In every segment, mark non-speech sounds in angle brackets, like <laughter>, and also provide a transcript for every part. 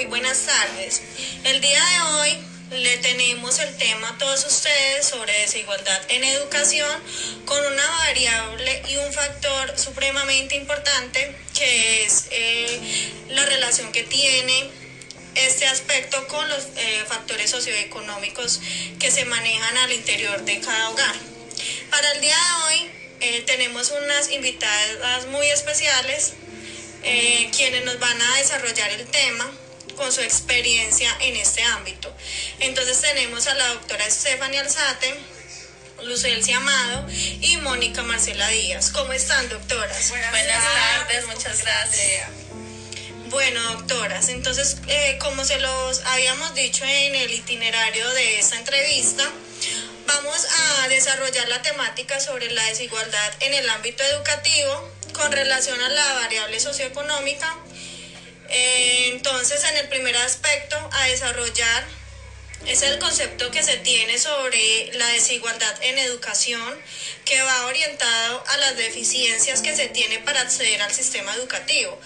muy buenas tardes. El día de hoy le tenemos el tema a todos ustedes sobre desigualdad en educación con una variable y un factor supremamente importante que es eh, la relación que tiene este aspecto con los eh, factores socioeconómicos que se manejan al interior de cada hogar. Para el día de hoy eh, tenemos unas invitadas muy especiales quienes nos van a desarrollar el tema con su experiencia en este ámbito. Entonces tenemos a la doctora Stephanie Alzate, Lucelcia Amado y Mónica Marcela Díaz. ¿Cómo están, doctoras? Buenas, tardes, muchas gracias. Bueno, doctoras, entonces, eh, como se los habíamos dicho en el itinerario de esta entrevista, vamos a desarrollar la temática sobre la desigualdad en el ámbito educativo con relación a la variable socioeconómica eh, entonces, en el primer aspecto a desarrollar es el concepto que se tiene sobre la desigualdad en educación, que va orientado a las deficiencias que se tiene para acceder al sistema educativo,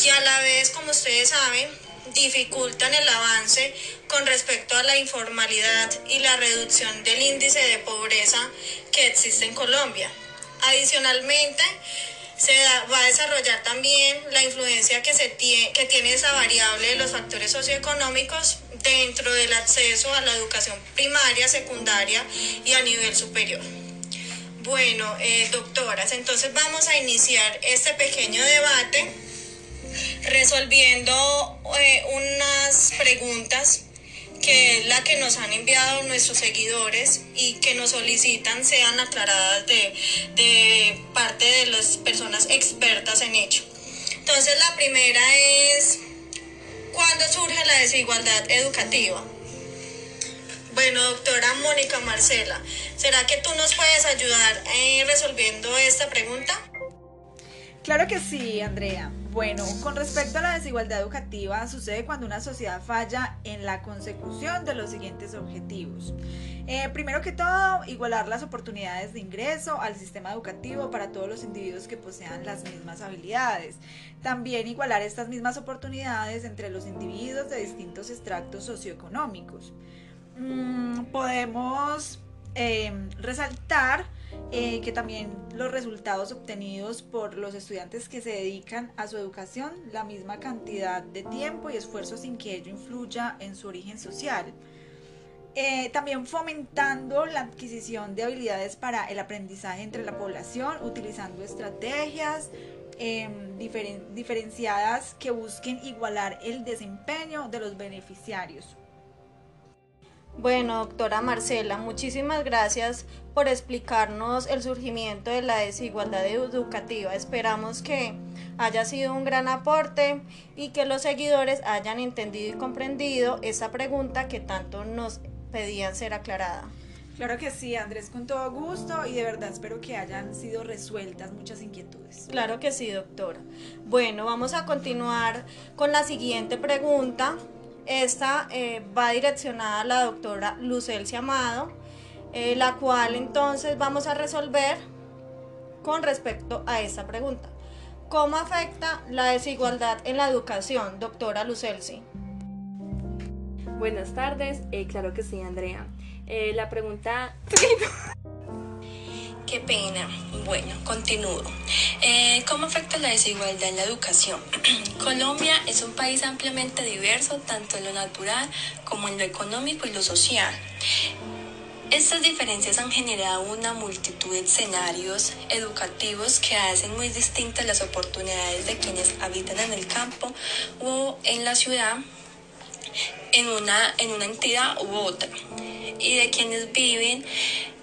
que a la vez, como ustedes saben, dificultan el avance con respecto a la informalidad y la reducción del índice de pobreza que existe en Colombia. Adicionalmente, se va a desarrollar también la influencia que, se tiene, que tiene esa variable de los factores socioeconómicos dentro del acceso a la educación primaria, secundaria y a nivel superior. Bueno, eh, doctoras, entonces vamos a iniciar este pequeño debate resolviendo eh, unas preguntas que es la que nos han enviado nuestros seguidores y que nos solicitan sean aclaradas de, de parte de las personas expertas en ello. Entonces la primera es, ¿cuándo surge la desigualdad educativa? Bueno, doctora Mónica Marcela, ¿será que tú nos puedes ayudar en resolviendo esta pregunta? Claro que sí, Andrea. Bueno, con respecto a la desigualdad educativa, sucede cuando una sociedad falla en la consecución de los siguientes objetivos. Eh, primero que todo, igualar las oportunidades de ingreso al sistema educativo para todos los individuos que posean las mismas habilidades. También igualar estas mismas oportunidades entre los individuos de distintos extractos socioeconómicos. Mm, podemos eh, resaltar eh, que también los resultados obtenidos por los estudiantes que se dedican a su educación, la misma cantidad de tiempo y esfuerzo sin que ello influya en su origen social. Eh, también fomentando la adquisición de habilidades para el aprendizaje entre la población, utilizando estrategias em, diferenciadas que busquen igualar el desempeño de los beneficiarios. Bueno, doctora Marcela, muchísimas gracias por explicarnos el surgimiento de la desigualdad educativa. Esperamos que haya sido un gran aporte y que los seguidores hayan entendido y comprendido esta pregunta que tanto nos pedían ser aclarada. Claro que sí, Andrés, con todo gusto y de verdad espero que hayan sido resueltas muchas inquietudes. Claro que sí, doctora. Bueno, vamos a continuar con la siguiente pregunta esta eh, va direccionada a la doctora Lucelcia Amado, eh, la cual entonces vamos a resolver con respecto a esta pregunta. ¿Cómo afecta la desigualdad en la educación, doctora Lucelci? Buenas tardes, eh, claro que sí, Andrea. la pregunta... <laughs> Qué pena. Bueno, continúo. Eh, ¿Cómo afecta la desigualdad en la educación? <clears throat> Colombia es un país ampliamente diverso, tanto en lo natural como en lo económico y lo social. Estas diferencias han generado una multitud de escenarios educativos que hacen muy distintas las oportunidades de quienes habitan en el campo o en la ciudad, en una, en una entidad u otra, y de quienes viven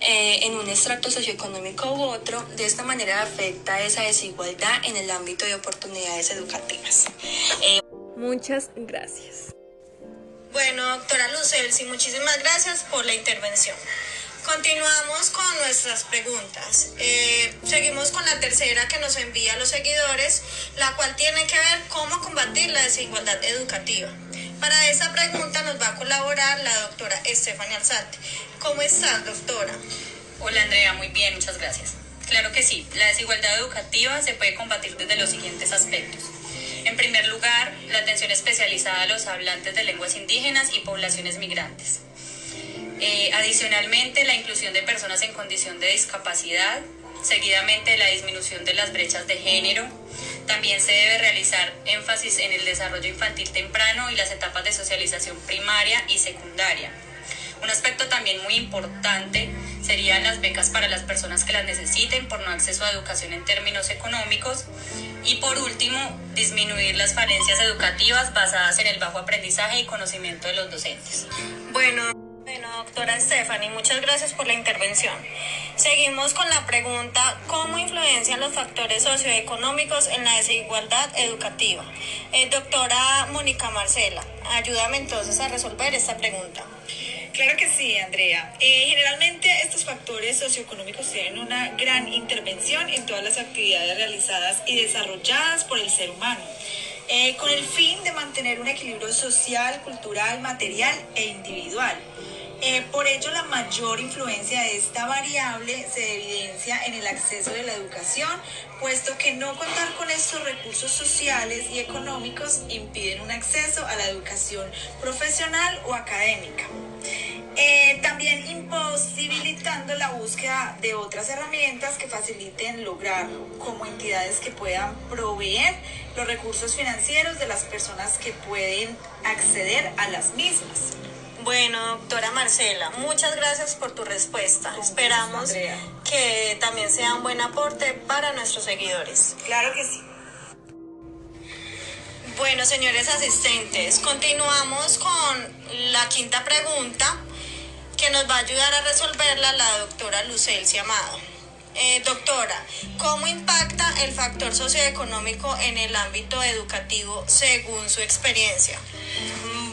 eh, en un extracto socioeconómico u otro, de esta manera afecta esa desigualdad en el ámbito de oportunidades educativas. Eh, Muchas gracias. Bueno, doctora Lucelsi, muchísimas gracias por la intervención. Continuamos con nuestras preguntas. Eh, seguimos con la tercera que nos envía los seguidores, la cual tiene que ver cómo combatir la desigualdad educativa. Para esta pregunta nos va a colaborar la doctora Estefania Alzate. ¿Cómo estás, doctora? Hola, Andrea, muy bien, muchas gracias. Claro que sí, la desigualdad educativa se puede combatir desde los siguientes aspectos. En primer lugar, la atención especializada a los hablantes de lenguas indígenas y poblaciones migrantes. Eh, adicionalmente, la inclusión de personas en condición de discapacidad, seguidamente la disminución de las brechas de género. También se debe realizar énfasis en el desarrollo infantil temprano y las etapas de socialización primaria y secundaria. Un aspecto también muy importante serían las becas para las personas que las necesiten por no acceso a educación en términos económicos. Y por último, disminuir las falencias educativas basadas en el bajo aprendizaje y conocimiento de los docentes. Bueno, doctora Stephanie, muchas gracias por la intervención. Seguimos con la pregunta, ¿cómo influencian los factores socioeconómicos en la desigualdad educativa? Eh, doctora Mónica Marcela, ayúdame entonces a resolver esta pregunta. Claro que sí, Andrea. Eh, generalmente estos factores socioeconómicos tienen una gran intervención en todas las actividades realizadas y desarrolladas por el ser humano, eh, con el fin de mantener un equilibrio social, cultural, material e individual. Eh, por ello, la mayor influencia de esta variable se evidencia en el acceso de la educación, puesto que no contar con estos recursos sociales y económicos impiden un acceso a la educación profesional o académica. Eh, también imposibilitando la búsqueda de otras herramientas que faciliten lograrlo, como entidades que puedan proveer los recursos financieros de las personas que pueden acceder a las mismas. Bueno, doctora Marcela, muchas gracias por tu respuesta. Esperamos que también sea un buen aporte para nuestros seguidores. Claro que sí. Bueno, señores asistentes, continuamos con la quinta pregunta que nos va a ayudar a resolverla la doctora Lucelcia Amado. Eh, doctora, ¿cómo impacta el factor socioeconómico en el ámbito educativo según su experiencia?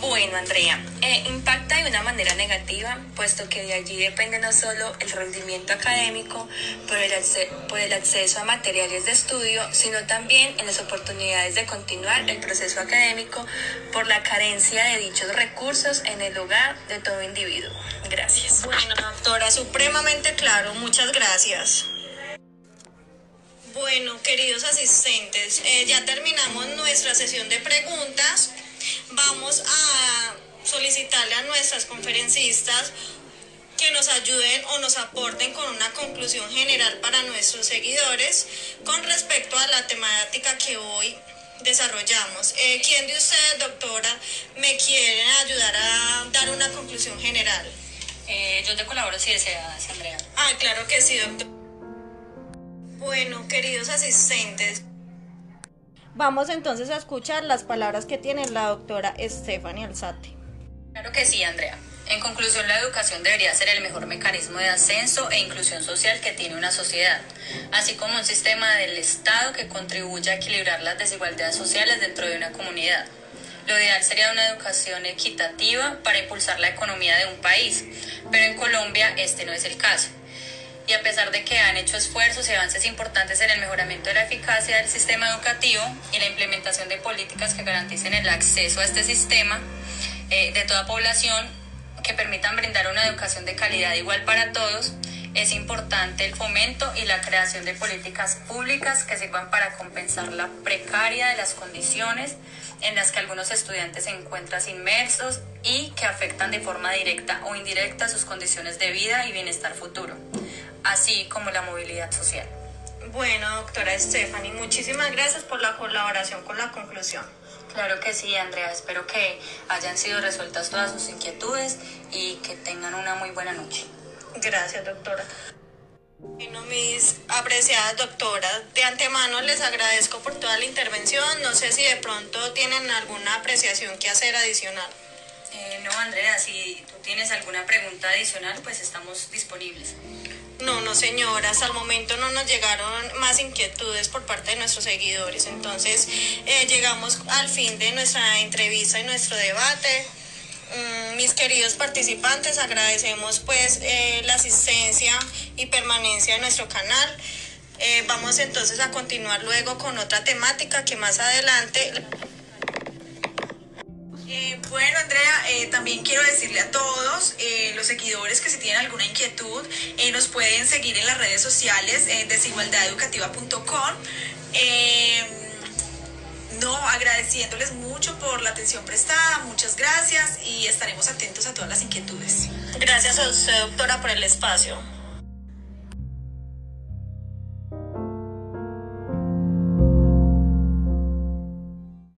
Bueno, Andrea, eh, impacta de una manera negativa, puesto que de allí depende no solo el rendimiento académico por el, acceso a materiales de estudio, sino también en las oportunidades de continuar el proceso académico por la carencia de dichos recursos en el hogar de todo individuo. Gracias. Bueno, doctora, supremamente claro, muchas gracias. Bueno, queridos asistentes, eh, ya terminamos nuestra sesión de preguntas. Vamos a solicitarle a nuestras conferencistas que nos ayuden o nos aporten con una conclusión general para nuestros seguidores con respecto a la temática que hoy desarrollamos. Eh, ¿Quién de ustedes, doctora, me quiere ayudar a dar una conclusión general? Eh, yo te colaboro si deseas, Andrea. Ah, claro que sí, doctor. Bueno, queridos asistentes. Vamos entonces a escuchar las palabras que tiene la doctora Stephanie Alzate. Claro que sí, Andrea. En conclusión, la educación debería ser el mejor mecanismo de ascenso e inclusión social que tiene una sociedad, así como un sistema del Estado que contribuya a equilibrar las desigualdades sociales dentro de una comunidad. Lo ideal sería una educación equitativa para impulsar la economía de un país, pero en Colombia este no es el caso. Y a pesar de que han hecho esfuerzos y avances importantes en el mejoramiento de la eficacia del sistema educativo y la implementación de políticas que garanticen el acceso a este sistema eh, de toda población, que permitan brindar una educación de calidad igual para todos, es importante el fomento y la creación de políticas públicas que sirvan para compensar la precaria de las condiciones en las que algunos estudiantes se encuentran inmersos y que afectan de forma directa o indirecta sus condiciones de vida y bienestar futuro, así como la movilidad social. Bueno, doctora Stephanie, muchísimas gracias por la colaboración con la conclusión. Claro que sí, Andrea. Espero que hayan sido resueltas todas sus inquietudes y que tengan una muy buena noche. Gracias, doctora. Bueno, mis apreciadas doctoras, de antemano les agradezco por toda la intervención. No sé si de pronto tienen alguna apreciación que hacer adicional. Eh, no, Andrea, si tú tienes alguna pregunta adicional, pues estamos disponibles. No, no, señora, hasta el momento no nos llegaron más inquietudes por parte de nuestros seguidores. Entonces, eh, llegamos al fin de nuestra entrevista y nuestro debate. Mm, mis queridos participantes, agradecemos pues eh, la asistencia y permanencia de nuestro canal. Eh, vamos entonces a continuar luego con otra temática que más adelante Eh, bueno, Andrea, eh, también quiero decirle a todos eh, los seguidores que si tienen alguna inquietud, nos pueden seguir en las redes sociales, desigualdadeducativa.com. Eh, no, agradeciéndoles mucho por la atención prestada, muchas gracias y estaremos atentos a todas las inquietudes. Gracias a usted, doctora, por el espacio.